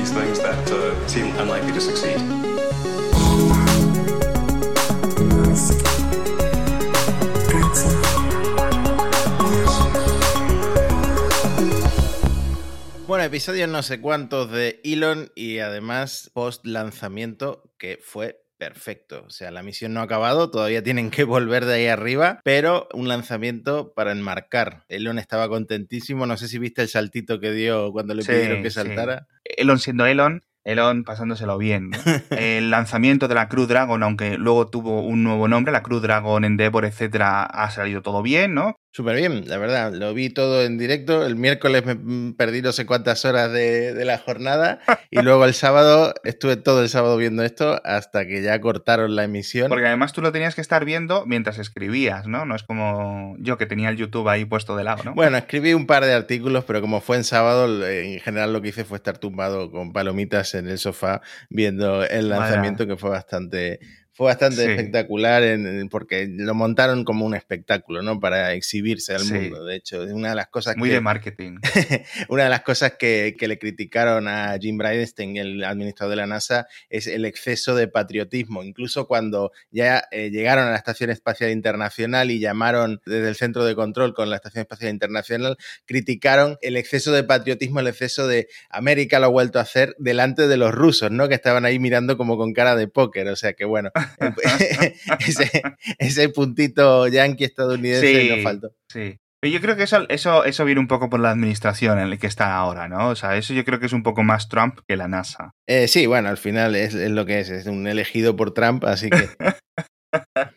these things that uh, seem unlikely to succeed. Bueno, episodios no sé cuántos de Elon y además post lanzamiento que fue perfecto. O sea, la misión no ha acabado, todavía tienen que volver de ahí arriba, pero un lanzamiento para enmarcar. Elon estaba contentísimo, no sé si viste el saltito que dio cuando le Sí, pidieron que sí. saltara. Elon siendo Elon, Elon pasándoselo bien. El lanzamiento de la Crew Dragon, aunque luego tuvo un nuevo nombre, la Crew Dragon, Endeavor, etcétera, ha salido todo bien, ¿no? Súper bien, la verdad, lo vi todo en directo. El miércoles me mm, perdí no sé cuántas horas de, de la jornada y luego el sábado estuve todo el sábado viendo esto hasta que ya cortaron la emisión. Porque además tú lo tenías que estar viendo mientras escribías, ¿no? No es como yo que tenía el YouTube ahí puesto de lado, ¿no? Bueno, escribí un par de artículos, pero como fue en sábado, eh, en general lo que hice fue estar tumbado con palomitas en el sofá viendo el lanzamiento que fue bastante fue bastante Sí. espectacular en- porque lo montaron como un espectáculo, ¿no? Para exhibirse al Sí. mundo. De hecho, una de las cosas Muy que de marketing. una de las cosas que, que le criticaron a Jim Bridenstine, el administrador de la NASA, es el exceso de patriotismo. Incluso cuando ya eh, llegaron a la Estación Espacial Internacional y llamaron desde el centro de control con la Estación Espacial Internacional, criticaron el exceso de patriotismo, el exceso de América lo ha vuelto a hacer delante de los rusos, ¿no? Que estaban ahí mirando como con cara de póker. O sea que bueno, ese, ese puntito yanqui estadounidense Sí. nos faltó. Sí. Pero yo creo que eso, eso, eso viene un poco por la administración en la que está ahora, ¿no? O sea, eso yo creo que es un poco más Trump que la NASA. Eh, sí, bueno, al final es, es lo que es, es un elegido por Trump, así que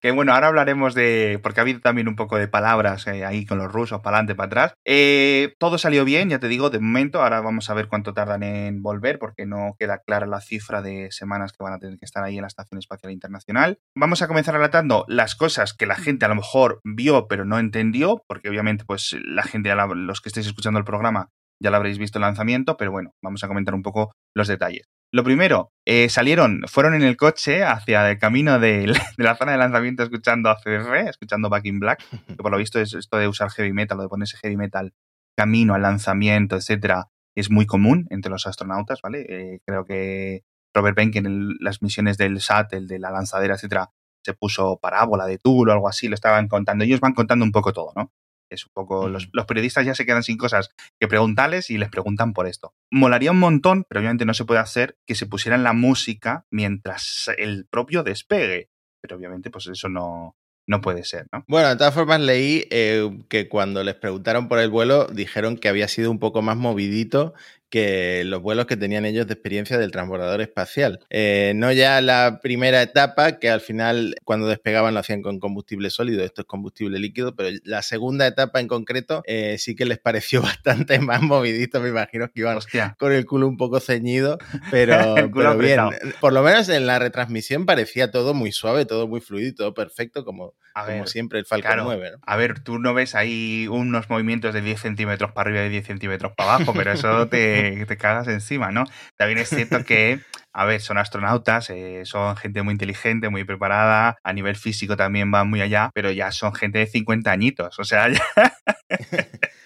que bueno, ahora hablaremos de. Porque ha habido también un poco de palabras eh, ahí con los rusos, para adelante, para atrás. Eh, todo salió bien, ya te digo, de momento. Ahora vamos a ver cuánto tardan en volver, porque no queda clara la cifra de semanas que van a tener que estar ahí en la Estación Espacial Internacional. Vamos a comenzar relatando las cosas que la gente a lo mejor vio, pero no entendió, porque obviamente, pues la gente, los que estéis escuchando el programa, ya lo habréis visto el lanzamiento, pero bueno, vamos a comentar un poco los detalles. Lo primero, eh, salieron, fueron en el coche hacia el camino de la zona de lanzamiento escuchando ACDC, escuchando Back in Black, que por lo visto es esto de usar heavy metal, o de ponerse heavy metal camino al lanzamiento, etcétera, es muy común entre los astronautas, ¿vale? Eh, creo que Robert Benken en las misiones del SAT, el de la lanzadera, etcétera, se puso parábola de Tool o algo así, lo estaban contando. Ellos van contando un poco todo, ¿no? Es un poco. Los, los periodistas ya se quedan sin cosas que preguntarles y les preguntan por esto. Molaría un montón, pero obviamente no se puede hacer que se pusieran la música mientras el propio despegue. Pero obviamente, pues eso no, no puede ser, ¿no? Bueno, de todas formas leí eh, que cuando les preguntaron por el vuelo dijeron que había sido un poco más movidito que los vuelos que tenían ellos de experiencia del transbordador espacial. Eh, no ya la primera etapa, que al final cuando despegaban lo hacían con combustible sólido, esto es combustible líquido, pero la segunda etapa en concreto eh, sí que les pareció bastante más movidito, me imagino que iban Hostia. con el culo un poco ceñido, pero, pero bien. Por lo menos en la retransmisión parecía todo muy suave, todo muy fluido, y todo perfecto, como, A como ver, siempre el Falcon claro. 9. ¿no? A ver, tú no ves ahí unos movimientos de 10 centímetros para arriba y 10 centímetros para abajo, pero eso te, te cagas encima, ¿no? También es cierto que, a ver, son astronautas, eh, son gente muy inteligente, muy preparada, a nivel físico también van muy allá, pero ya son gente de 50 añitos, o sea, ya...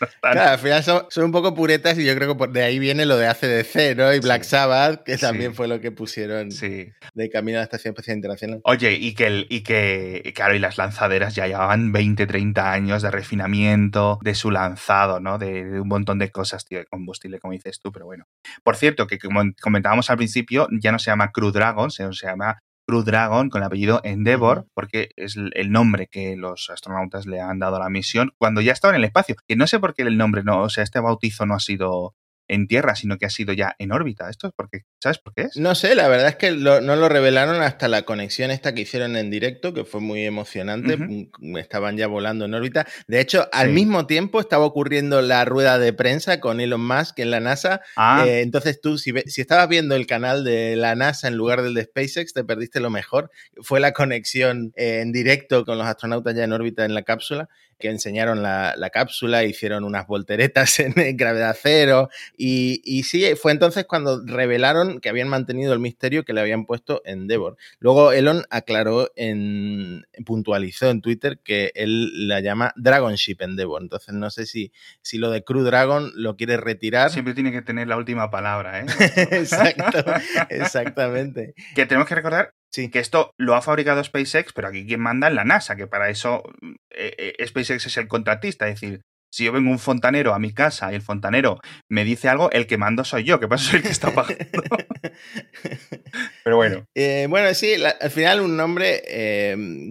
no están- Claro, al final son, son un poco puretas y yo creo que por de ahí viene lo de ACDC, ¿no? Y Black Sí. Sabbath, que también Sí. fue lo que pusieron Sí. de camino a la Estación Espacial Internacional. Oye, y que, el, y que, claro, y las lanzaderas ya llevaban 20, 30 años de refinamiento de su lanzado, ¿no? De, de un montón de cosas, tío, de combustible, como dices tú, pero bueno. Por cierto, que como comentábamos al principio, ya no se llama Crew Dragon, sino se llama Crew Dragon con el apellido Endeavour, Ujú. porque es el nombre que los astronautas le han dado a la misión cuando ya estaban en el espacio. Que no sé por qué el nombre no, o sea, este bautizo no ha sido en tierra, sino que ha sido ya en órbita. Esto es porque, ¿sabes por qué es? No sé, la verdad es que lo- no lo revelaron hasta la conexión esta que hicieron en directo, que fue muy emocionante. Estaban ya volando en órbita. De hecho, al Sí. mismo tiempo estaba ocurriendo la rueda de prensa con Elon Musk en la NASA. Ah, Eh, entonces tú, si, ve- si estabas viendo el canal de la NASA en lugar del de SpaceX, te perdiste lo mejor. Fue la conexión eh, en directo con los astronautas ya en órbita en la cápsula. Que enseñaron la, cápsula, hicieron unas volteretas en gravedad cero. Y, y, sí, fue entonces cuando revelaron que habían mantenido el misterio que le habían puesto Endeavor. Luego Elon aclaró, en, puntualizó en Twitter que él la llama Dragon Ship Endeavor. Entonces no sé si, si lo de Crew Dragon lo quiere retirar. Siempre tiene que tener la última palabra, ¿eh? Exacto, exactamente. Que tenemos que recordar Sí. Que esto lo ha fabricado SpaceX, pero aquí quien manda es la NASA, que para eso eh, eh, SpaceX es el contratista. Es decir, si yo vengo un fontanero a mi casa y el fontanero me dice algo, el que mando soy yo, que pasa soy el que está pagando. pero bueno. Eh, bueno, sí, al final un nombre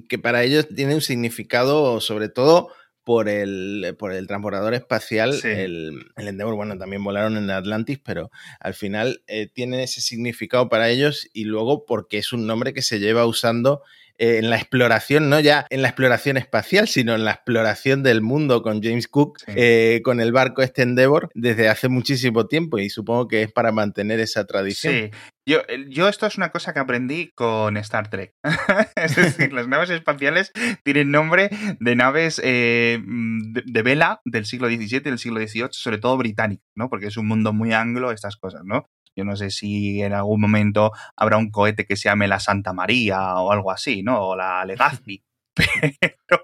que para ellos tiene un significado, sobre todo por el, por el transbordador espacial, el, el, Endeavour, bueno, también volaron en Atlantis, pero al final eh, tiene ese significado para ellos y luego porque es un nombre que se lleva usando eh, en la exploración, no ya en la exploración espacial, sino en la exploración del mundo con James Cook, eh, con el barco este Endeavour, desde hace muchísimo tiempo y supongo que es para mantener esa tradición. Sí, yo, yo, esto es una cosa que aprendí con Star Trek. es decir, las naves espaciales tienen nombre de naves eh, de, vela del siglo XVII y del siglo XVIII, sobre todo británicas, ¿no? Porque es un mundo muy anglo, estas cosas, ¿no? Yo no sé si en algún momento habrá un cohete que se llame la Santa María o algo así, ¿no? O la Legazpi. Pero,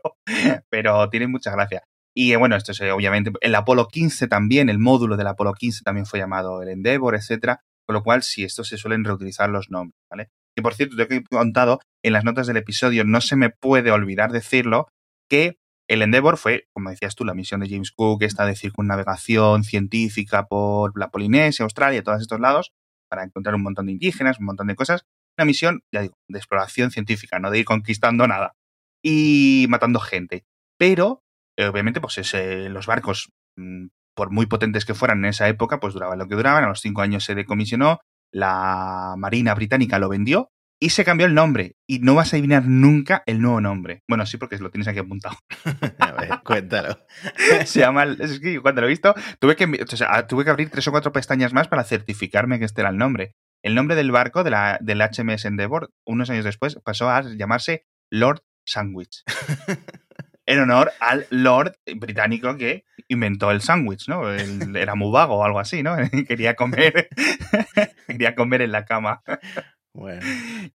pero tiene mucha gracia. Y bueno, esto es obviamente el Apolo 15 también, el módulo del Apolo 15 también fue llamado el Endeavour, etcétera. Con lo cual, sí, estos se suelen reutilizar los nombres, ¿vale? Y por cierto, te he contado en las notas del episodio, no se me puede olvidar decirlo, que el Endeavour fue, como decías tú, la misión de James Cook, esta de circunnavegación científica por la Polinesia, Australia, todos estos lados, para encontrar un montón de indígenas, un montón de cosas. Una misión, ya digo, de exploración científica, no de ir conquistando nada y matando gente. Pero, eh, obviamente, pues eh, los barcos mm, por muy potentes que fueran en esa época, pues duraban lo que duraban. A los cinco años se decomisionó, la Marina Británica lo vendió y se cambió el nombre. Y no vas a adivinar nunca el nuevo nombre. Bueno, sí, porque lo tienes aquí apuntado. a ver, cuéntalo. se llama. Es que cuando lo he visto, tuve que, tuve que abrir tres o cuatro pestañas más para certificarme que este era el nombre. El nombre del barco de la, del HMS Endeavour, unos años después, pasó a llamarse Lord Sandwich en honor al Lord británico que inventó el sándwich, ¿no? era muy vago o algo así, ¿no? quería comer, quería comer en la cama. Bueno.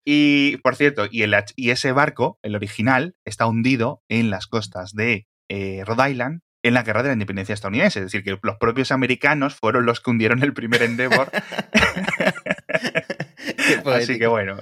Y, por cierto, y, el, y ese barco, el original, está hundido en las costas de eh, Rhode Island en la guerra de la independencia estadounidense. Es decir, que los propios americanos fueron los que hundieron el primer Endeavor. Así que bueno,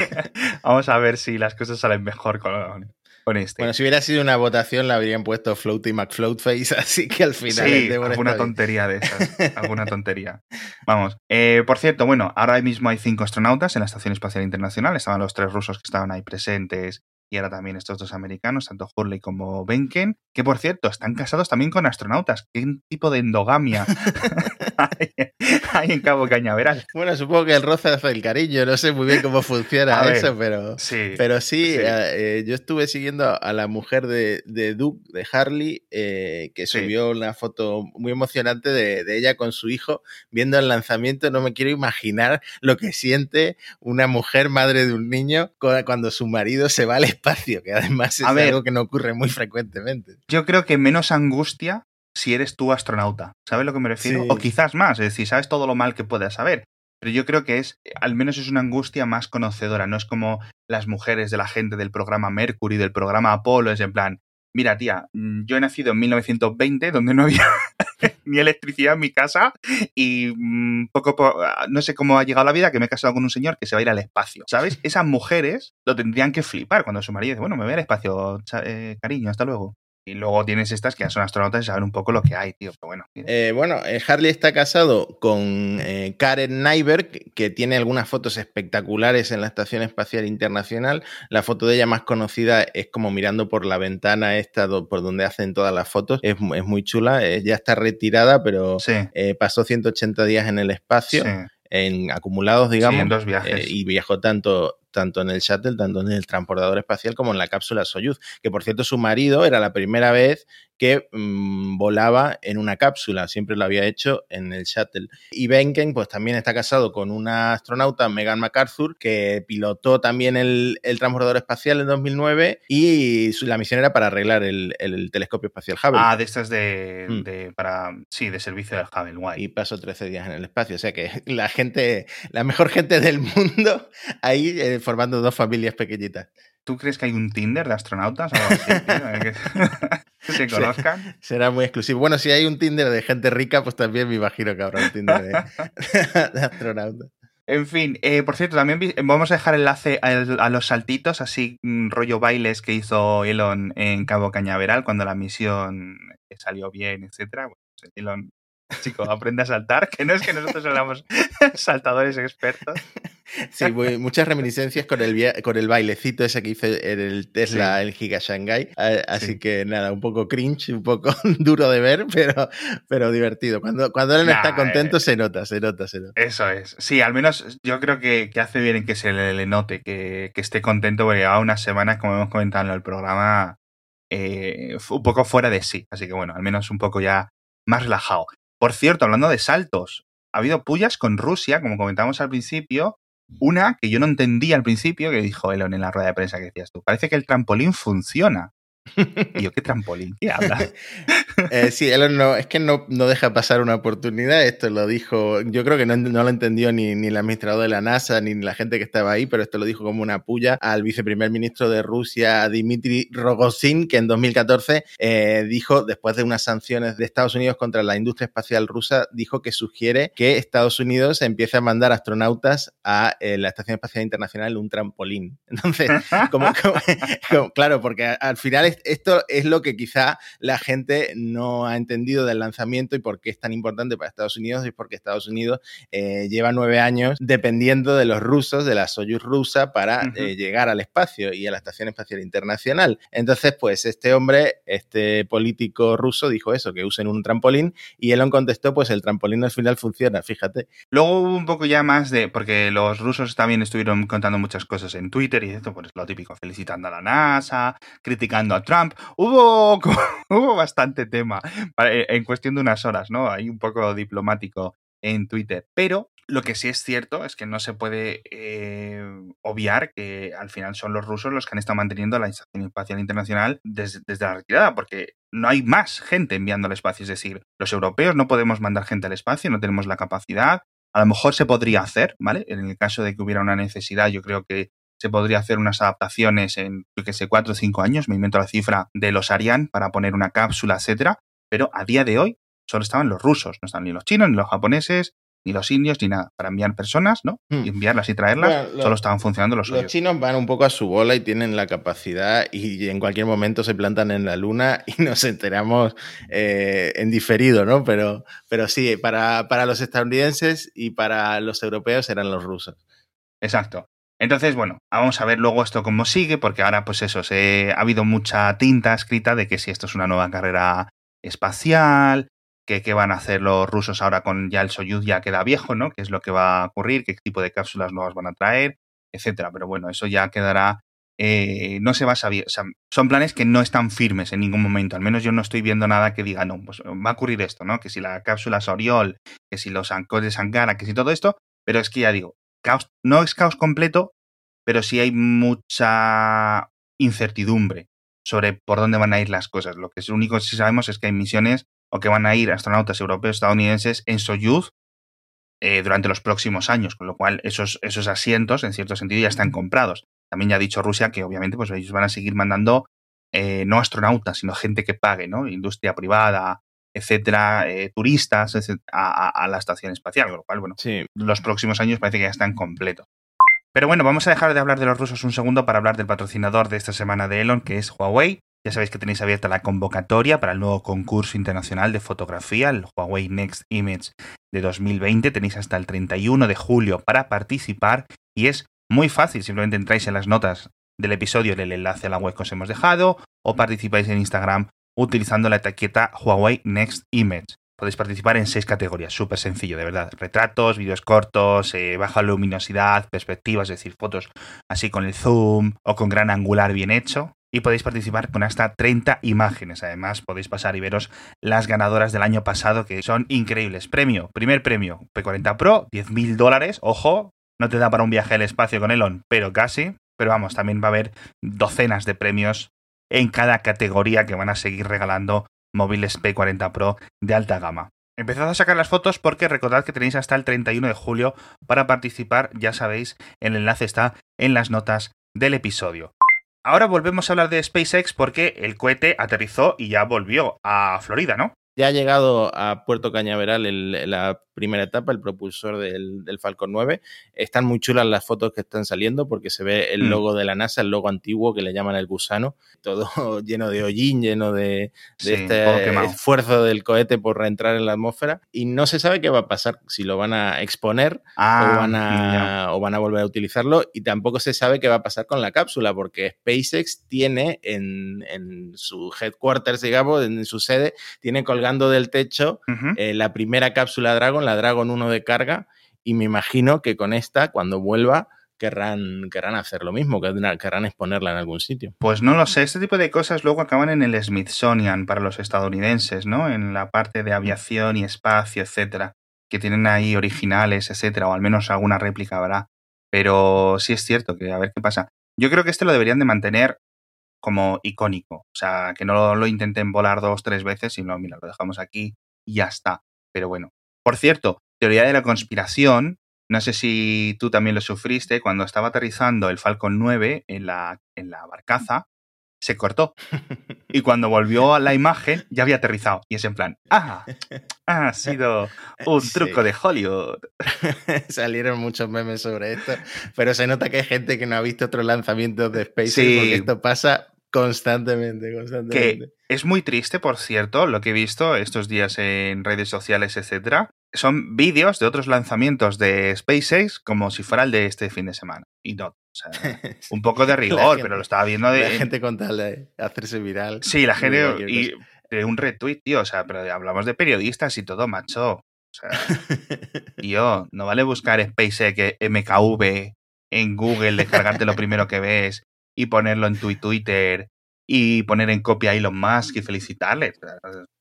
vamos a ver si las cosas salen mejor con, este. Bueno, si hubiera sido una votación, la habrían puesto Floaty McFloatface, así que al final. Sí, alguna tontería de esas. alguna tontería. Vamos. Eh, por cierto, bueno, ahora mismo hay cinco astronautas en la Estación Espacial Internacional. Estaban los tres rusos que estaban ahí presentes y ahora también estos dos americanos, tanto Hurley como Benken, que por cierto están casados también con astronautas. ¿Qué tipo de endogamia hay, en Cabo Cañaveral? Bueno, supongo que el roce hace el cariño, no sé muy bien cómo funciona eso, pero sí, pero sí, eh, yo estuve siguiendo a la mujer de, de Duke, de Harley, eh, que subió una foto muy emocionante de, de ella con su hijo viendo el lanzamiento. No me quiero imaginar lo que siente una mujer madre de un niño cuando su marido se va al espacio, que además es algo que no ocurre muy frecuentemente. Yo creo que menos angustia si eres tú astronauta. ¿Sabes lo que me refiero? O quizás más, es decir, sabes todo lo mal que puedas saber. Pero yo creo que es, al menos es una angustia más conocedora, no es como las mujeres de la gente del programa Mercury, del programa Apolo, es en plan, mira tía, mm, yo he nacido en 1920, donde no había ni electricidad en mi casa y mm, poco, ah, no sé cómo ha llegado la vida que me he casado con un señor que se va a ir al espacio, ¿sabes? Esas mujeres lo tendrían que flipar cuando su marido dice, bueno, me voy al espacio, eh, cariño, hasta luego. Y luego tienes estas que ya son astronautas y saben un poco lo que hay, tío. Pero bueno, eh, bueno eh, Harley está casado con Karen Nyberg, que tiene algunas fotos espectaculares en la Estación Espacial Internacional. La foto de ella más conocida es como mirando por la ventana esta por donde hacen todas las fotos. Es, es muy chula. ya está retirada, pero pasó 180 días en el espacio. En acumulados, digamos. en dos viajes. y viajó tanto tanto en el shuttle, tanto en el transportador espacial como en la cápsula Soyuz, que por cierto su marido era la primera vez que mmm, volaba en una cápsula, siempre lo había hecho en el shuttle. Y Benken pues también está casado con una astronauta, Megan MacArthur, que pilotó también el, el transportador espacial en 2009 y su, la misión era para arreglar el, el, telescopio espacial Hubble. Ah, de estas de, mm. de, para, sí, de servicio del Hubble, guay. Y pasó 13 días en el espacio, o sea que la gente, la mejor gente del mundo ahí eh, formando dos familias pequeñitas. ¿Tú crees que hay un Tinder de astronautas? O algo así, que se conozcan. Será muy exclusivo. Bueno, si hay un Tinder de gente rica, pues también me imagino que habrá un Tinder de, de astronautas. En fin, eh, por cierto, también vamos a dejar enlace a, a, los saltitos, así mm, rollo bailes que hizo Elon en Cabo Cañaveral cuando la misión salió bien, etcétera. Bueno, pues Elon chico, aprende a saltar, que no es que nosotros seamos saltadores expertos. Sí, muy, muchas reminiscencias con el, con el bailecito ese que hice en el Tesla, sí. el Giga Shanghai. Así sí. que nada, un poco cringe, un poco duro de ver, pero, pero divertido. Cuando, cuando él nah, está contento, eh, se nota, se nota, se nota. Eso es. Sí, al menos yo creo que, que hace bien en que se le, le note, que, que, esté contento, porque lleva unas semanas, como hemos comentado en el programa, eh, un poco fuera de sí. Así que bueno, al menos un poco ya más relajado. Por cierto, hablando de saltos, ha habido pullas con Rusia, como comentábamos al principio. Una que yo no entendía al principio, que dijo Elon en la rueda de prensa que decías tú. Parece que el trampolín funciona. Y yo, ¿qué trampolín? ¿Qué hablas? Eh, sí, no, es que no, no, deja pasar una oportunidad. Esto lo dijo, yo creo que no, no, lo entendió ni, ni el administrador de la NASA ni la gente que estaba ahí, pero esto lo dijo como una puya al viceprimer ministro de Rusia, Dmitry Rogozin, que en 2014 eh, dijo, después de unas sanciones de Estados Unidos contra la industria espacial rusa, dijo que sugiere que Estados Unidos empiece a mandar astronautas a eh, la Estación Espacial Internacional un trampolín. Entonces, como, claro, porque al final esto es lo que quizá la gente no ha entendido del lanzamiento y por qué es tan importante para Estados Unidos y porque Estados Unidos eh, lleva nueve años dependiendo de los rusos, de la Soyuz rusa, para uh -huh. eh, llegar al espacio y a la Estación Espacial Internacional. Entonces, pues este hombre, este político ruso, dijo eso, que usen un trampolín y Elon contestó, pues el trampolín al final funciona, fíjate. Luego hubo un poco ya más de, porque los rusos también estuvieron contando muchas cosas en Twitter y esto, pues lo típico, felicitando a la NASA, criticando a Trump. Hubo, hubo bastante tema en cuestión de unas horas, ¿no? Hay un poco diplomático en Twitter. Pero lo que sí es cierto es que no se puede eh, obviar que al final son los rusos los que han estado manteniendo la Estación Espacial Internacional desde, desde la retirada, porque no hay más gente enviando al espacio. Es decir, los europeos no podemos mandar gente al espacio, no tenemos la capacidad. A lo mejor se podría hacer, ¿vale? En el caso de que hubiera una necesidad, yo creo que se podría hacer unas adaptaciones en, yo que sé, cuatro o cinco años, me invento la cifra de los Ariane para poner una cápsula, etcétera, pero a día de hoy solo estaban los rusos, no están ni los chinos, ni los japoneses, ni los indios, ni nada, para enviar personas, ¿no? Hmm. Y enviarlas y traerlas, bueno, solo estaban funcionando los Los chinos van un poco a su bola y tienen la capacidad y en cualquier momento se plantan en la luna y nos enteramos eh, en diferido, ¿no? Pero, pero sí, para, para los estadounidenses y para los europeos eran los rusos. Exacto. Entonces, bueno, vamos a ver luego esto cómo sigue, porque ahora, pues eso, se, ha habido mucha tinta escrita de que si esto es una nueva carrera espacial, que qué van a hacer los rusos ahora con ya el Soyuz ya queda viejo, ¿no? ¿Qué es lo que va a ocurrir? ¿Qué tipo de cápsulas nuevas van a traer? Etcétera. Pero bueno, eso ya quedará. Eh, no se va a saber. Son planes que no están firmes en ningún momento. Al menos yo no estoy viendo nada que diga, no, pues va a ocurrir esto, ¿no? Que si la cápsula Soriol, que si los ancos de Sankara, que si todo esto. Pero es que ya digo, caos, no es caos completo, pero sí hay mucha incertidumbre sobre por dónde van a ir las cosas. Lo que es lo único que sí sabemos es que hay misiones o que van a ir astronautas europeos estadounidenses en Soyuz eh, durante los próximos años, con lo cual esos, esos asientos, en cierto sentido, ya están comprados. También ya ha dicho Rusia que obviamente pues ellos van a seguir mandando eh, no astronautas, sino gente que pague, ¿no? Industria privada, etcétera, eh, turistas etcétera, a, a, la estación espacial, con lo cual, bueno, sí. los próximos años parece que ya están completos. Pero bueno, vamos a dejar de hablar de los rusos un segundo para hablar del patrocinador de esta semana de Elon, que es Huawei. Ya sabéis que tenéis abierta la convocatoria para el nuevo concurso internacional de fotografía, el Huawei Next Image de 2020. Tenéis hasta el 31 de julio para participar y es muy fácil. Simplemente entráis en las notas del episodio en el enlace a la web que os hemos dejado o participáis en Instagram utilizando la etiqueta Huawei Next Image. podéis participar en seis categorías, súper sencillo, de verdad. Retratos, vídeos cortos, eh, baja luminosidad, perspectivas, es decir, fotos así con el zoom o con gran angular bien hecho. Y podéis participar con hasta 30 imágenes. Además, podéis pasar y veros las ganadoras del año pasado, que son increíbles. Premio, primer premio, P40 Pro, 10.000 dólares. Ojo, no te da para un viaje al espacio con Elon, pero casi. Pero vamos, también va a haber docenas de premios en cada categoría que van a seguir regalando móviles P40 Pro de alta gama. Empezad a sacar las fotos porque recordad que tenéis hasta el 31 de julio para participar, ya sabéis, el enlace está en las notas del episodio. Ahora volvemos a hablar de SpaceX porque el cohete aterrizó y ya volvió a Florida, ¿no? Ya ha llegado a Puerto Cañaveral el, la primera etapa, el propulsor del, Falcon 9. Están muy chulas las fotos que están saliendo porque se ve el mm. logo de la NASA, el logo antiguo que le llaman el gusano, todo lleno de hollín, lleno de, este esfuerzo del cohete por reentrar en la atmósfera. Y no se sabe qué va a pasar, si lo van a exponer o, ah, van a, o van a volver a utilizarlo. Y tampoco se sabe qué va a pasar con la cápsula porque SpaceX tiene en, en su headquarters, digamos, en su sede, tiene colgando del techo eh, la primera cápsula Dragon, la Dragon 1 de carga y me imagino que con esta, cuando vuelva, querrán, querrán hacer lo mismo, querrán exponerla en algún sitio. Pues no lo sé, este tipo de cosas luego acaban en el Smithsonian para los estadounidenses, ¿no? En la parte de aviación y espacio, etcétera, que tienen ahí originales, etcétera, o al menos alguna réplica habrá. Pero sí es cierto que a ver qué pasa. Yo creo que este lo deberían de mantener como icónico, o sea, que no lo intenten volar dos, tres veces, sino, mira, lo dejamos aquí y ya está. Pero bueno, por cierto, teoría de la conspiración, no sé si tú también lo sufriste, cuando estaba aterrizando el Falcon 9 en la, en la barcaza, se cortó. Y cuando volvió a la imagen, ya había aterrizado. Y es en plan, ah, ha sido un truco de Hollywood. Salieron muchos memes sobre esto, pero se nota que hay gente que no ha visto otros lanzamientos de SpaceX porque esto pasa constantemente, constantemente. Que es muy triste, por cierto, lo que he visto estos días en redes sociales, etcétera, son vídeos de otros lanzamiamientos de SpaceX como si fuera el de este fin de semana. Y no, o sea, un poco de rigor, pero lo estaba viendo de... La gente con tal de hacerse viral. Sí, la gente... Y de un retweet, tío, o sea, pero hablamos de periodistas y todo, macho. O sea, tío, no vale buscar SpaceX MKV en Google, descargarte lo primero que ves y ponerlo en tu Twitter y poner en copia a Elon Musk y felicitarle.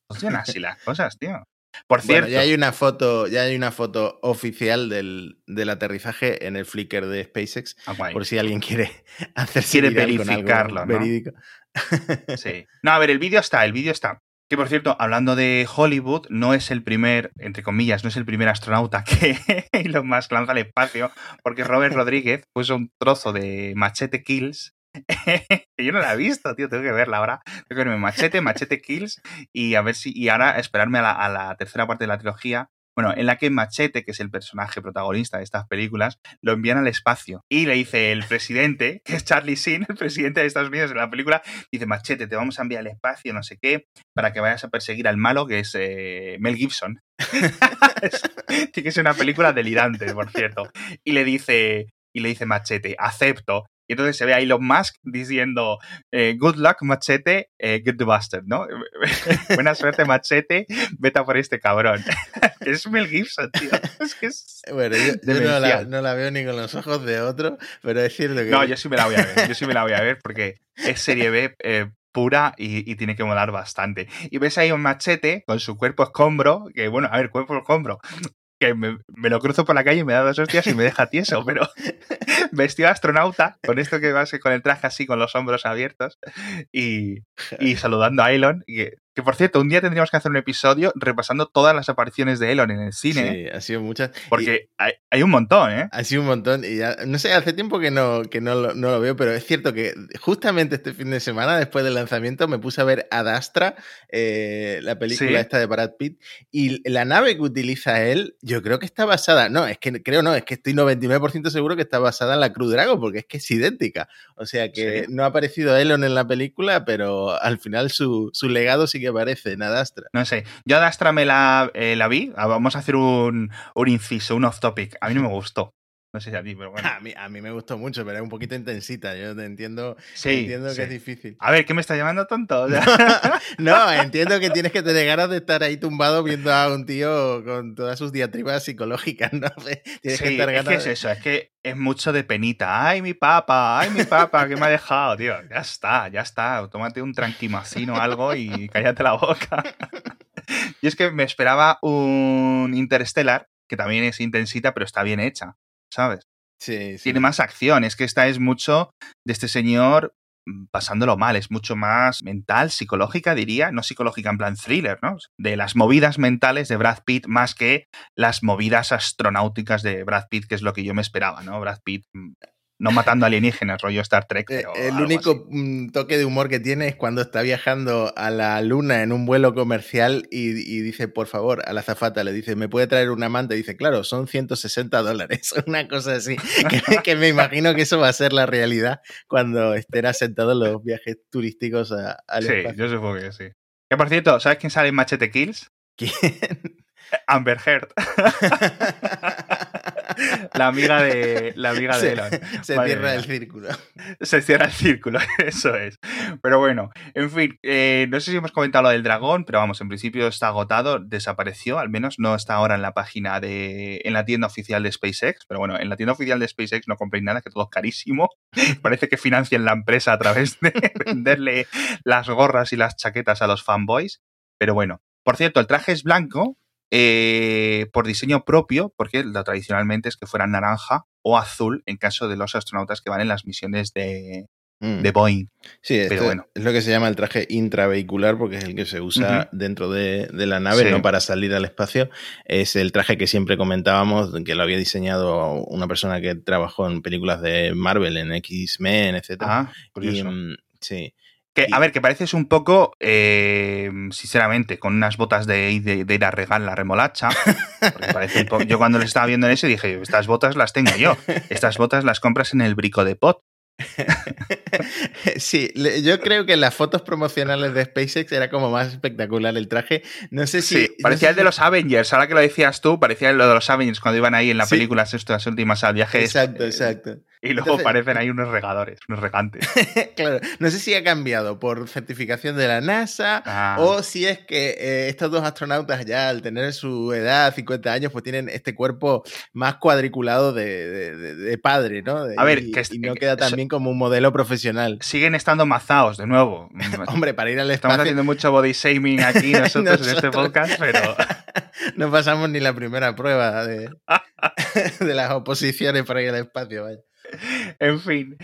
Funcionan así las cosas, tío. Por cierto. ya hay una foto, ya hay una foto oficial del, del aterrizaje en el Flickr de SpaceX. Ah, por si alguien quiere hacer Quiere verificarlo, ¿no? verídico. Sí. No, a ver, el vídeo está, el vídeo está. Que por cierto, hablando de Hollywood, no es el primer, entre comillas, no es el primer astronauta que Elon Musk lanza al espacio, porque Robert Rodríguez puso un trozo de Machete Kills yo no la he visto, tío, tengo que verla ahora. Tengo que verme Machete, Machete Kills y a ver si. Y ahora esperarme a la, tercera parte de la trilogía. Bueno, en la que Machete, que es el personaje protagonista de estas películas, lo envían al espacio. Y le dice el presidente, que es Charlie Sheen, el presidente de Estados Unidos en la película, dice, Machete, te vamos a enviar al espacio, no sé qué, para que vayas a perseguir al malo, que es eh, Mel Gibson. Tiene que ser una película delirante, por cierto. Y le dice, y le dice Machete, acepto. Y entonces se ve a Elon Musk diciendo, eh, good luck, machete, eh, get the bastard, ¿no? Buena suerte, machete, vete a por este cabrón. es Mel Gibson, tío. Es que es bueno, yo, no, la, veo ni con los ojos de otro, pero es cierto que... No, yo sí me la voy a ver, yo sí me la voy a ver porque es serie B eh, pura y, tiene que molar bastante. Y ves ahí un machete con su cuerpo escombro, que bueno, a ver, cuerpo escombro, que me, lo cruzo por la calle y me da dos hostias y me deja tieso, pero vestido astronauta, con esto que va con el traje así, con los hombros abiertos, y, y saludando a Elon, y, que por cierto, un día tendríamos que hacer un episodio repasando todas las apariciones de Elon en el cine. Sí, ha sido muchas. Porque hay, un montón, ¿eh? Ha sido un montón. Y ya, no sé, hace tiempo que no, que no, lo, no lo veo, pero es cierto que justamente este fin de semana, después del lanzamiento, me puse a ver Ad Astra, eh, la película esta de Brad Pitt. Y la nave que utiliza él, yo creo que está basada. No, es que creo no, es que estoy 99% seguro que está basada en la Cruz Dragon, porque es que es idéntica. O sea que no ha aparecido Elon en la película, pero al final su, su legado sigue parece en Adastra. No sé, yo Adastra me la, eh, la vi, ah, vamos a hacer un, un inciso, un off topic, a mí no me gustó. No sé si a ti, pero bueno. A mí, a mí me gustó mucho, pero es un poquito intensita. Yo te entiendo, Sí, entiendo sí. que es difícil. A ver, ¿qué me está llamando tonto? O sea, No, entiendo que tienes que tener ganas de estar ahí tumbado viendo a un tío con todas sus diatribas psicológicas, ¿no? Tienes que sí, estar es que es eso, es que es mucho de penita. Ay, mi papa, ay, mi papa, que me ha dejado, tío. Ya está, ya está. Tómate un tranquimacino o algo y cállate la boca. y es que me esperaba un Interstellar, que también es intensita, pero está bien hecha, ¿sabes? Sí, sí. Tiene más acción. Es que esta es mucho de este señor mm, pasándolo mal, es mucho más mental, psicológica, diría, no psicológica en plan thriller, ¿no? De las movidas mentales de Brad Pitt más que las movidas astronáuticas de Brad Pitt, que es lo que yo me esperaba, ¿no? Brad Pitt mm, no matando alienígenas, rollo Star Trek, Eh, pero El único así. mm, toque de humor que tiene es cuando está viajando a la luna en un vuelo comercial y, y dice, por favor, a la azafata le dice, ¿me puede traer una manta? Y dice, claro, son 160 dólares. Una cosa así, que, que me imagino que eso va a ser la realidad cuando estén asentados los viajes turísticos a- al Sí, espacio. yo supongo que sí. Que por cierto, ¿sabes quién sale en Machete Kills? ¿Quién? Amber Heard, la amiga de la amiga de Se, Elon. se Madre cierra mía. el círculo. Se cierra el círculo, eso es. Pero bueno, en fin, eh, no sé si hemos comentado lo del dragón, pero vamos, en principio está agotado, desapareció, al menos no está ahora en la página de, en la tienda oficial de SpaceX, pero bueno, en la tienda oficial de SpaceX no compréis nada, que todo es carísimo. Parece que financian la empresa a través de venderle las gorras y las chaquetas a los fanboys. Pero bueno, por cierto, el traje es blanco eh, por diseño propio, porque lo tradicionalmente es que fuera naranja o azul en caso de los astronautas que van en las misiones de, Mm. de Boeing. Sí, Pero bueno. es lo que se llama el traje intravehicular porque es el que se usa dentro de, de la nave, Sí. no para salir al espacio. Es el traje que siempre comentábamos, que lo había diseñado una persona que trabajó en películas de Marvel, en X-Men, etc. Ah, curioso. sí. Que, a ver, que pareces un poco, eh, sinceramente, con unas botas de, de- de ir a regar la remolacha. porque parece un po- yo cuando le estaba viendo en ese dije, estas botas las tengo yo. Estas botas las compras en el brico de pot. sí, yo creo que en las fotos promocionales de SpaceX era como más espectacular el traje. No sé si. Sí, parecía no el sé de los Avengers. Ahora que lo decías tú, parecía lo de los Avengers cuando iban ahí en las Sí. películas estas últimas al si- viaje. Exacto, eh, exacto. Y luego Entonces- parecen ahí unos regadores, unos regantes. claro, no sé si ha cambiado por certificación de la NASA Ah. o si es que eh, estos dos astronautas ya al tener su edad, 50 años, pues tienen este cuerpo más cuadriculado de, de- de- de padre, ¿no? A ver, y, que es- y no que queda eso- tan bien como un modelo profesional. Siguen estando mazaos, de nuevo. Hombre, para ir al Estamos espacio haciendo mucho body shaming aquí nosotros, en este podcast, pero no pasamos ni la primera prueba de, de las oposiciones para ir al espacio. Vaya. en fin.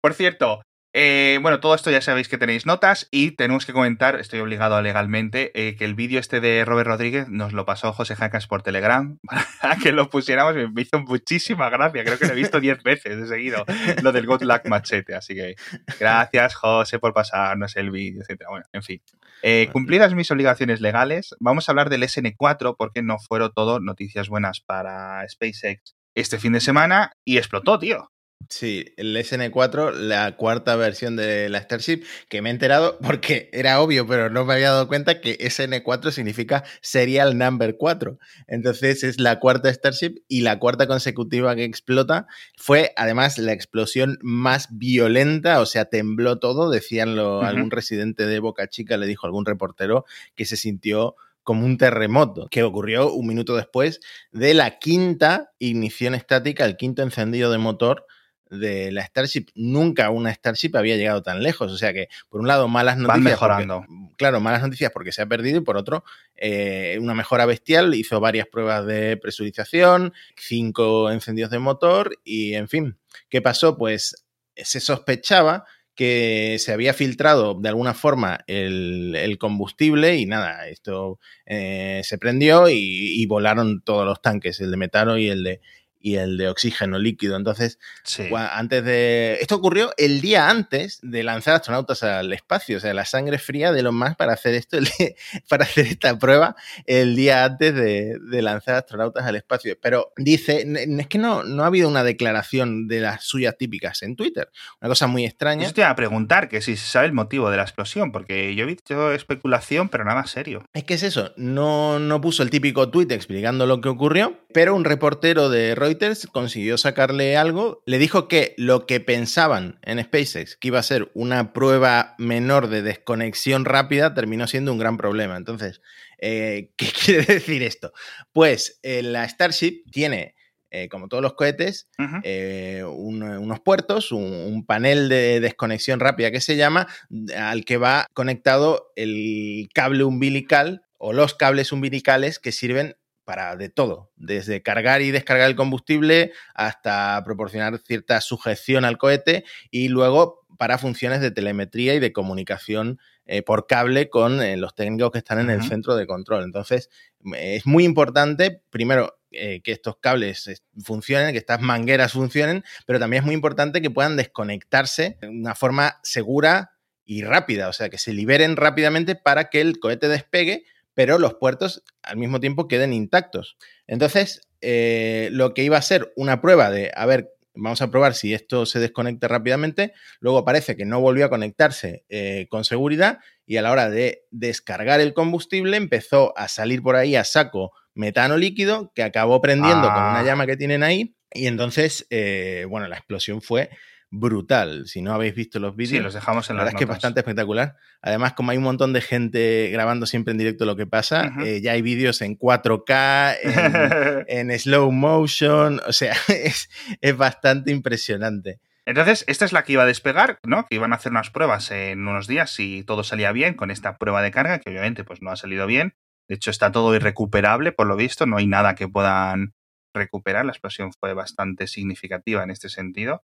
Por cierto, eh, bueno, todo esto ya sabéis que tenéis notas y tenemos que comentar, estoy obligado legalmente, eh, que el vídeo este de Robert Rodríguez nos lo pasó José Jacas por Telegram para que lo pusiéramos me hizo muchísima gracia. Creo que lo he visto 10 veces de seguido, lo del Good Luck Machete. Así que gracias, José, por pasarnos el vídeo, etcétera. Bueno, en fin. Eh, cumplidas mis obligaciones legales, vamos a hablar del SN4 porque no fueron todo noticias buenas para SpaceX este fin de semana y explotó, tío. Sí, el SN4, la cuarta versión de la Starship, que me he enterado porque era obvio, pero no me había dado cuenta que SN4 significa Serial Number 4. Entonces es la cuarta Starship y la cuarta consecutiva que explota. Fue además la explosión más violenta, o sea, tembló todo, decían lo, algún residente de Boca Chica, le dijo algún reportero que se sintió como un terremoto, que ocurrió un minuto después de la quinta ignición estática, el quinto encendido de motor de la Starship. Nunca una Starship había llegado tan lejos. O sea que, por un lado, malas noticias. Van porque- mejorando. claro, malas noticias porque se ha perdido y por otro, eh, una mejora bestial. Hizo varias pruebas de presurización, cinco encendidos de motor y, en fin, ¿qué pasó? Pues se sospechaba que se había filtrado de alguna forma el, el combustible y nada, esto eh, se prendió y, y volaron todos los tanques, el de metano y el de, y el de oxígeno líquido. Entonces, Sí. Antes de. Esto ocurrió el día antes de lanzar astronautas al espacio. O sea, la sangre fría de los más para hacer esto, para hacer esta prueba el día antes de, de lanzar astronautas al espacio. Pero dice, es que no, no ha habido una declaración de las suyas típicas en Twitter. Una cosa muy extraña. Eso te iba a preguntar, que si se sabe el motivo de la explosión, porque yo he visto especulación, pero nada serio. Es que es eso, no, no puso el típico tuit explicando lo que ocurrió, pero un reportero de Reuters Reuters consiguió sacarle algo. Le dijo que lo que pensaban en SpaceX, que iba a ser una prueba menor de desconexión rápida, terminó siendo un gran problema. Entonces, eh, ¿qué quiere decir esto? Pues eh, la Starship tiene eh, como todos los cohetes, eh, unos puertos, un, panel de desconexión rápida que se llama, al que va conectado el cable umbilical o los cables umbilicales que sirven para de todo, desde cargar y descargar el combustible hasta proporcionar cierta sujeción al cohete y luego para funciones de telemetría y de comunicación eh, por cable con los técnicos que están en el centro de control. Entonces, es muy importante, primero, eh, que estos cables funcionen, que estas mangueras funcionen, pero también es muy importante que puedan desconectarse de una forma segura y rápida, o sea, que se liberen rápidamente para que el cohete despegue, pero los puertos al mismo tiempo queden intactos. Entonces, eh, lo que iba a ser una prueba de, a ver, vamos a probar si esto se desconecta rápidamente, luego parece que no volvió a conectarse eh, con seguridad y a la hora de descargar el combustible empezó a salir por ahí a saco metano líquido que acabó prendiendo con una ah. llama que tienen ahí. Y entonces, eh, bueno, la explosión fue brutal. Si no habéis visto los vídeos, sí, los dejamos en la verdad es que es bastante espectacular. Además, como hay un montón de gente grabando siempre en directo lo que pasa, eh, ya hay vídeos en 4K, en, slow motion, o sea, es, es, bastante impresionante. Entonces, esta es la que iba a despegar, ¿no? Que iban a hacer unas pruebas en unos días si todo salía bien con esta prueba de carga, que obviamente pues no ha salido bien. De hecho, está todo irrecuperable, por lo visto, no hay nada que puedan recuperar. La explosión fue bastante significativa en este sentido.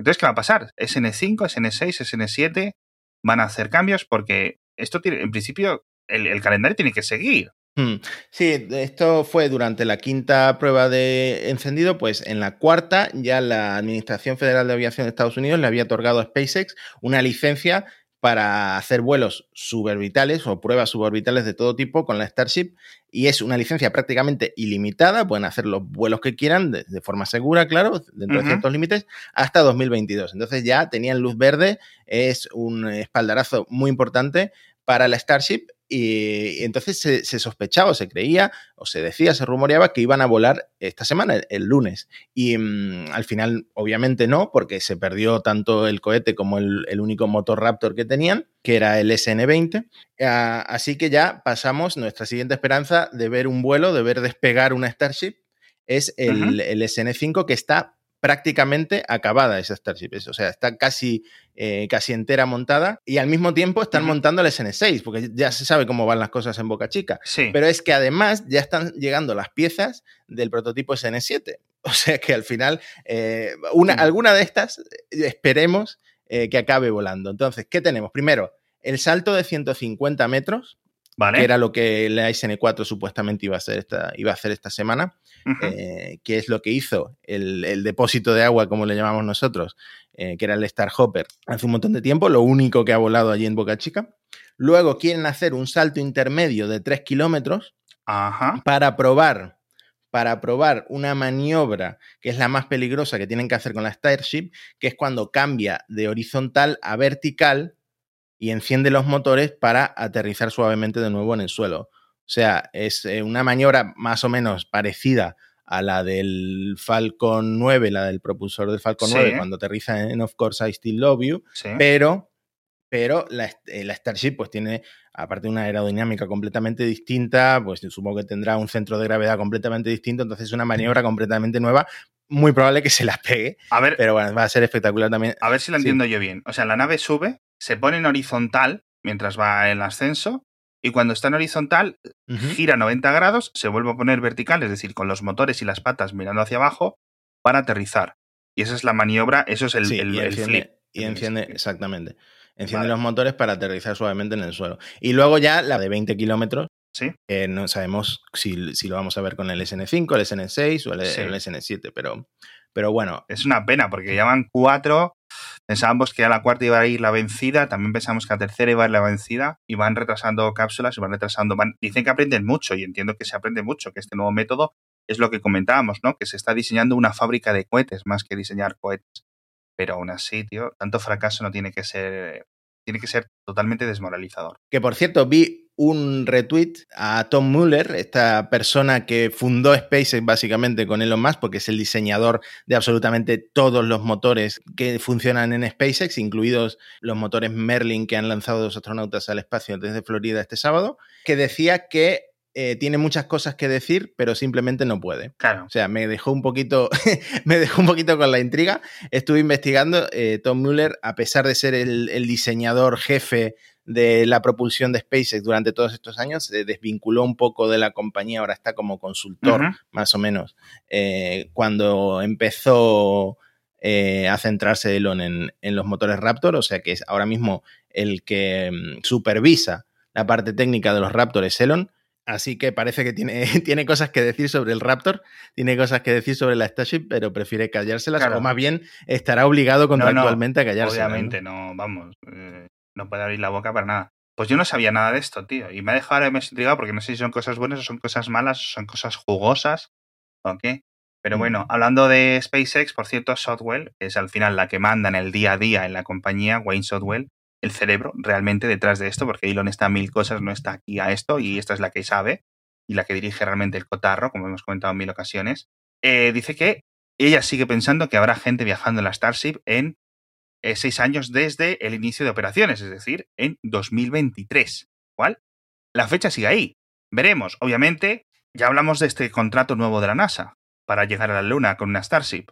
Entonces, ¿qué va a pasar? SN5, SN6, SN7 van a hacer cambios porque esto tiene, en principio, el, calendario tiene que seguir. Hmm. Sí, esto fue durante la quinta prueba de encendido, pues en la cuarta ya la Administración Federal de Aviación de Estados Unidos le había otorgado a SpaceX una licencia para hacer vuelos suborbitales o pruebas suborbitales de todo tipo con la Starship y es una licencia prácticamente ilimitada, pueden hacer los vuelos que quieran de, forma segura, claro, dentro de ciertos límites, hasta 2022. Entonces ya tenían luz verde, es un espaldarazo muy importante para la Starship y entonces se, sospechaba o se creía o se decía, se rumoreaba que iban a volar esta semana, el, lunes. Y mm, al final, obviamente no, porque se perdió tanto el cohete como el, único motor Raptor que tenían, que era el SN-20. Ah, así que ya pasamos nuestra siguiente esperanza de ver un vuelo, de ver despegar una Starship, es el, el SN-5 que está prácticamente acabada esa Starship. O sea, está casi, eh, casi entera montada y al mismo tiempo están montando el SN6, porque ya se sabe cómo van las cosas en Boca Chica. Sí. Pero es que además ya están llegando las piezas del prototipo SN7. O sea que al final, eh, una, alguna de estas eh, esperemos que acabe volando. Entonces, ¿qué tenemos? Primero, el salto de 150 metros, que era lo que la SN4 supuestamente iba a hacer esta, iba a hacer esta semana, eh, que es lo que hizo el, depósito de agua, como le llamamos nosotros, eh, que era el Star Hopper, hace un montón de tiempo, lo único que ha volado allí en Boca Chica. Luego quieren hacer un salto intermedio de 3 kilómetros para probar para probar una maniobra que es la más peligrosa que tienen que hacer con la Starship, que es cuando cambia de horizontal a vertical y enciende los motores para aterrizar suavemente de nuevo en el suelo. O sea, es eh, una maniobra más o menos parecida a la del Falcon 9, la del propulsor del Falcon 9, cuando aterriza en Of Course I Still Love You, pero, pero la, eh, la, Starship pues tiene, aparte de una aerodinámica completamente distinta, pues supongo que tendrá un centro de gravedad completamente distinto, entonces es una maniobra completamente nueva, muy probable que se la pegue, a ver, pero bueno, va a ser espectacular también. A ver si lo entiendo yo bien. O sea, la nave sube, se pone en horizontal mientras va en ascenso y cuando está en horizontal gira 90 grados, se vuelve a poner vertical, es decir, con los motores y las patas mirando hacia abajo para aterrizar. Y esa es la maniobra, eso es el, el, y enciende, Y enciende, exactamente. Enciende los motores para aterrizar suavemente en el suelo. Y luego ya la de 20 kilómetros, ¿Sí? no sabemos si, lo vamos a ver con el SN5, el SN6 o el, el SN7, pero, pero bueno. Es una pena porque ya van cuatro Pensábamos que a la cuarta iba a ir la vencida, también pensamos que a la tercera iba a ir la vencida y van retrasando cápsulas y van retrasando. dicen que aprenden mucho y entiendo que se aprende mucho, que este nuevo método es lo que comentábamos, ¿no? Que se está diseñando una fábrica de cohetes más que diseñar cohetes. Pero aún así, tío, tanto fracaso no tiene que ser. Tiene que ser totalmente desmoralizador. Que por cierto, vi un retweet a Tom Muller, esta persona que fundó SpaceX básicamente con Elon Musk, porque es el diseñador de absolutamente todos los motores que funcionan en SpaceX, incluidos los motores Merlin que han lanzado dos astronautas al espacio desde Florida este sábado, que decía que eh, tiene muchas cosas que decir, pero simplemente no puede. Claro. O sea, me dejó un poquito, me dejó un poquito con la intriga. Estuve investigando. Eh, Tom Muller, a pesar de ser el, diseñador jefe de la propulsión de SpaceX durante todos estos años, se desvinculó un poco de la compañía, ahora está como consultor, más o menos. Eh, cuando empezó a centrarse Elon en, en, los motores Raptor, o sea que es ahora mismo el que mm, supervisa la parte técnica de los Raptor es Elon Así que parece que tiene, tiene cosas que decir sobre el Raptor, tiene cosas que decir sobre la Starship, pero prefiere callárselas, o más bien estará obligado contractualmente a callárselas. Obviamente, ¿no? vamos, eh, no puede abrir la boca para nada. Pues yo no sabía nada de esto, tío, y me ha dejado ahora intrigado porque no sé si son cosas buenas o son cosas malas, o son cosas jugosas, ¿o qué? Pero mm. bueno, hablando de SpaceX, por cierto, Shotwell, es al final la que manda en el día a día en la compañía, Wayne Shotwell, el cerebro realmente detrás de esto, porque Elon está a mil cosas, no está aquí a esto, y esta es la que sabe y la que dirige realmente el cotarro, como hemos comentado en mil ocasiones. Eh, dice que ella sigue pensando que habrá gente viajando en la Starship en eh, seis años desde el inicio de operaciones, es decir, en 2023. ¿Cuál? La fecha sigue ahí. Veremos. Obviamente, ya hablamos de este contrato nuevo de la NASA para llegar a la Luna con una Starship.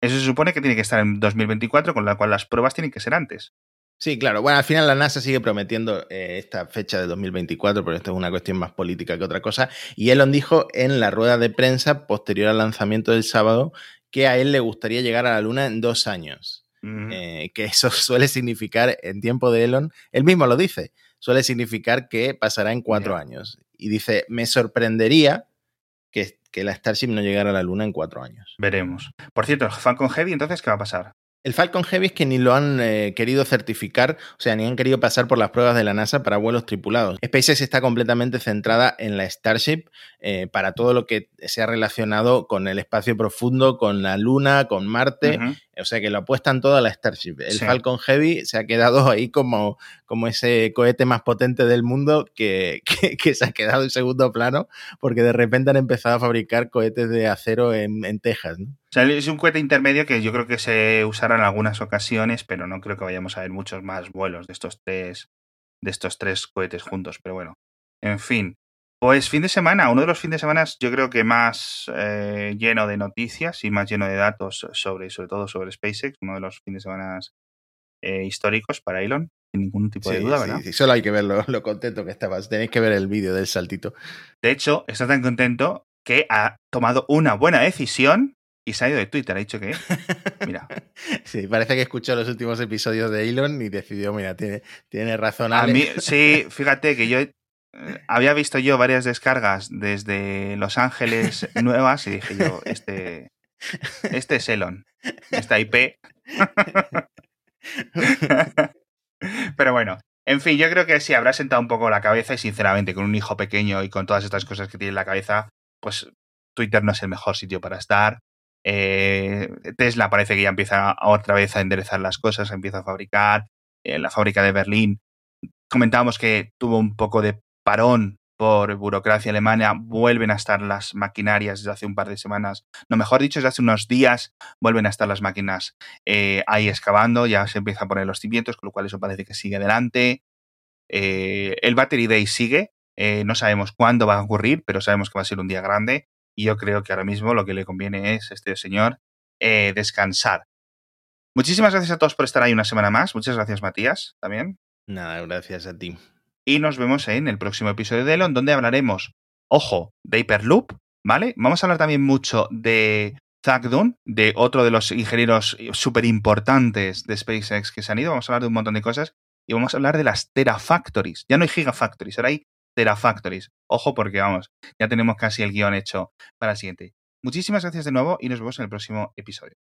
Eso se supone que tiene que estar en 2024, con lo cual las pruebas tienen que ser antes. Sí, claro. Bueno, al final la NASA sigue prometiendo eh, esta fecha de 2024, pero esto es una cuestión más política que otra cosa. Y Elon dijo en la rueda de prensa posterior al lanzamiento del sábado que a él le gustaría llegar a la Luna en dos años. Eh, que eso suele significar, en tiempo de Elon, él mismo lo dice, suele significar que pasará en cuatro años. Y dice, me sorprendería que, que la Starship no llegara a la Luna en cuatro años. Veremos. Por cierto, el Falcon Heavy, entonces, ¿qué va a pasar? El Falcon Heavy es que ni lo han eh, querido certificar, o sea, ni han querido pasar por las pruebas de la NASA para vuelos tripulados. SpaceX está completamente centrada en la Starship eh, para todo lo que se ha relacionado con el espacio profundo, con la Luna, con Marte. O sea que lo apuestan todo a la Starship. El Falcon Heavy se ha quedado ahí como, como ese cohete más potente del mundo que, que, se ha quedado en segundo plano porque de repente han empezado a fabricar cohetes de acero en, en Texas. ¿no? O sea, es un cohete intermedio que yo creo que se usará en algunas ocasiones, pero no creo que vayamos a ver muchos más vuelos de estos tres, de estos tres cohetes juntos. Pero bueno, en fin. Pues fin de semana, uno de los fines de semana yo creo que más eh, lleno de noticias y más lleno de datos sobre, sobre todo sobre SpaceX, uno de los fines de semana eh, históricos para Elon, sin ningún tipo de duda, ¿verdad? Sí, solo hay que ver lo, lo contento que estabas. Tenéis que ver el vídeo del saltito. De hecho, está tan contento que ha tomado una buena decisión y se ha ido de Twitter, ha dicho que, mira. Sí, parece que escuchó los últimos episodios de Elon y decidió, mira, tiene, tiene razón. A mí, sí, fíjate que yo había visto yo varias descargas desde Los Ángeles nuevas y dije yo, este, este es Elon, esta IP. Pero bueno, en fin, yo creo que sí, habrá sentado un poco la cabeza y sinceramente con un hijo pequeño y con todas estas cosas que tiene en la cabeza, pues Twitter no es el mejor sitio para estar. Eh, Tesla parece que ya empieza otra vez a enderezar las cosas, empieza a fabricar. En la fábrica de Berlín comentábamos que tuvo un poco de parón por burocracia alemana, vuelven a estar las maquinarias desde hace un par de semanas, no mejor dicho, desde hace unos días vuelven a estar las máquinas eh, ahí excavando, ya se empieza a poner los cimientos, con lo cual eso parece que sigue adelante. Eh, el Battery Day sigue, no sabemos cuándo va a ocurrir, pero sabemos que va a ser un día grande. Y yo creo que ahora mismo lo que le conviene es, este señor, eh, descansar. Muchísimas gracias a todos por estar ahí una semana más. Muchas gracias, Matías, también. Nada, gracias a ti. Y nos vemos en el próximo episodio de Elon, donde hablaremos, ojo, de Hyperloop, ¿vale? Vamos a hablar también mucho de Zach Dunn, de otro de los ingenieros súper importantes de SpaceX que se han ido. Vamos a hablar de un montón de cosas y vamos a hablar de las Terafactories. Ya no hay Gigafactories, ahora hay Terafactories. Ojo porque vamos, ya tenemos casi el guion hecho para el siguiente. Muchísimas gracias de nuevo y nos vemos en el próximo episodio.